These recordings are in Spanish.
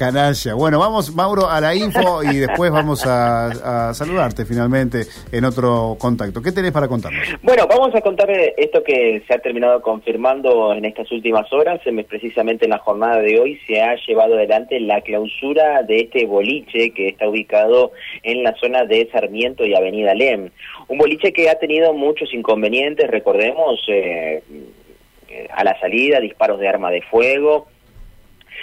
Canalla. Bueno, vamos, Mauro, a la info y después vamos a, saludarte finalmente en otro contacto. ¿Qué tenés para contarnos? Bueno, vamos a contar esto que se ha terminado confirmando en estas últimas horas. Precisamente en la jornada de hoy se ha llevado adelante la clausura de este boliche que está ubicado en la zona de Sarmiento y Avenida Lem. Un boliche que ha tenido muchos inconvenientes, recordemos, eh, a la salida, disparos de arma de fuego,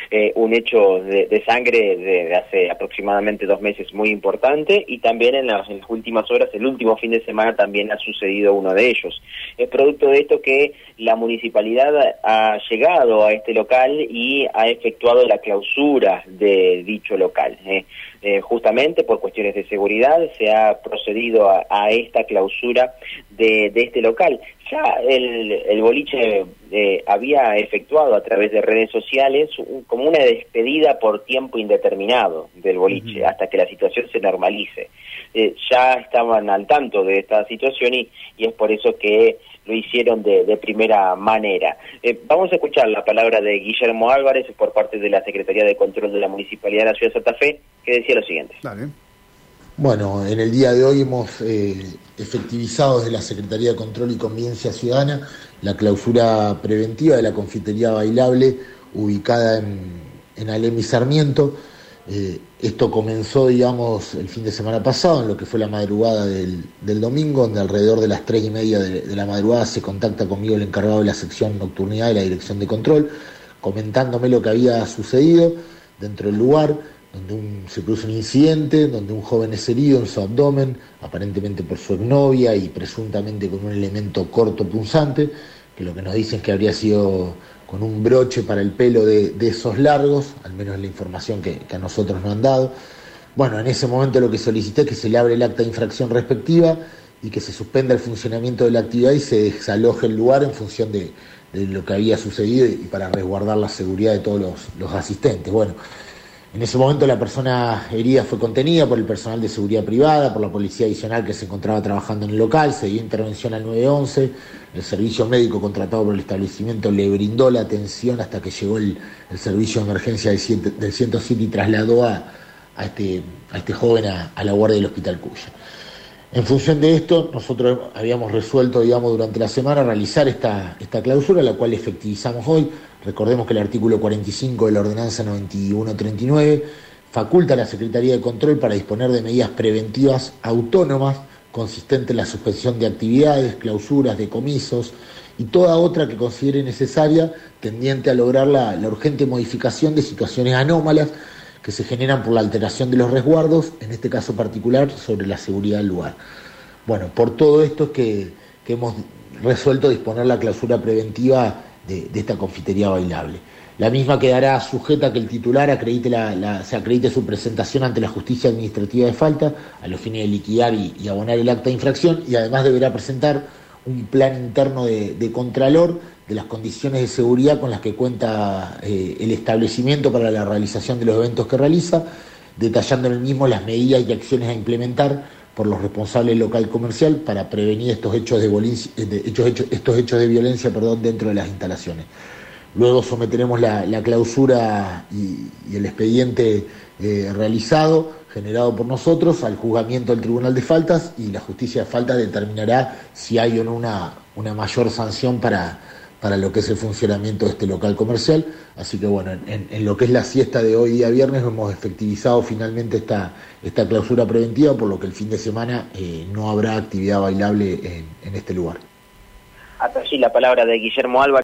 eh, un hecho de, sangre de, hace aproximadamente dos meses muy importante y también en las, últimas horas, el último fin de semana también ha sucedido uno de ellos. Es producto de esto que la municipalidad ha llegado a este local y ha efectuado la clausura de dicho local. Eh. Eh, justamente por cuestiones de seguridad se ha procedido a, esta clausura de, este local. Ya el, el boliche eh, había efectuado a través de redes sociales como una despedida por tiempo indeterminado del boliche hasta que la situación se normalice. Eh, ya estaban al tanto de esta situación y, y es por eso que lo hicieron de, primera manera. Eh, vamos a escuchar la palabra de Guillermo Álvarez por parte de la Secretaría de Control de la Municipalidad de la Ciudad de Santa Fe, que decía lo siguiente. Bueno, en el día de hoy hemos eh, efectivizado desde la Secretaría de Control y Convivencia Ciudadana la clausura preventiva de la confitería bailable ubicada en, en Alem y Sarmiento. Eh, esto comenzó, digamos, el fin de semana pasado, en lo que fue la madrugada del, domingo, donde alrededor de las tres y media de, la madrugada se contacta conmigo el encargado de la sección nocturnidad de la Dirección de Control, comentándome lo que había sucedido dentro del lugar, donde se produce un incidente, donde un joven es herido en su abdomen, aparentemente por su exnovia y presuntamente con un elemento corto punzante, que lo que nos dicen es que habría sido con un broche para el pelo de, esos largos, al menos la información que, a nosotros nos han dado. Bueno, en ese momento lo que solicité es que se le abre el acta de infracción respectiva y que se suspenda el funcionamiento de la actividad y se desaloje el lugar en función de, lo que había sucedido y para resguardar la seguridad de todos los, los asistentes. Bueno, en ese momento la persona herida fue contenida por el personal de seguridad privada, por la policía adicional que se encontraba trabajando en el local, se dio intervención al 911, el servicio médico contratado por el establecimiento le brindó la atención hasta que llegó el, servicio de emergencia del, 107 y trasladó a, este, este, joven a, la guardia del Hospital Cuya. En función de esto, nosotros habíamos resuelto, digamos, durante la semana realizar esta, esta clausura, la cual efectivizamos hoy. Recordemos que el artículo 45 de la ordenanza 9139 faculta a la Secretaría de Control para disponer de medidas preventivas autónomas consistentes en la suspensión de actividades, clausuras, decomisos y toda otra que considere necesaria tendiente a lograr la, la urgente modificación de situaciones anómalas que se generan por la alteración de los resguardos, en este caso particular sobre la seguridad del lugar. Bueno, por todo esto es que, hemos resuelto disponer la clausura preventiva de, esta confitería bailable. La misma quedará sujeta a que el titular acredite la, se acredite su presentación ante la justicia administrativa de falta a los fines de liquidar y, abonar el acta de infracción y además deberá presentar un plan interno de, de contralor de las condiciones de seguridad con las que cuenta eh, el establecimiento para la realización de los eventos que realiza, detallando en el mismo las medidas y acciones a implementar por los responsables local comercial para prevenir estos hechos de, violencia, estos hechos de violencia perdón, dentro de las instalaciones. Luego someteremos la, clausura y, el expediente eh, realizado, generado por nosotros, al juzgamiento del Tribunal de Faltas y la justicia de faltas determinará si hay o no una, una mayor sanción para, para lo que es el funcionamiento de este local comercial. Así que bueno, en, lo que es la siesta de hoy día viernes hemos efectivizado finalmente esta, esta clausura preventiva, por lo que el fin de semana eh, no habrá actividad bailable en, este lugar. Hasta allí la palabra de Guillermo Álvarez.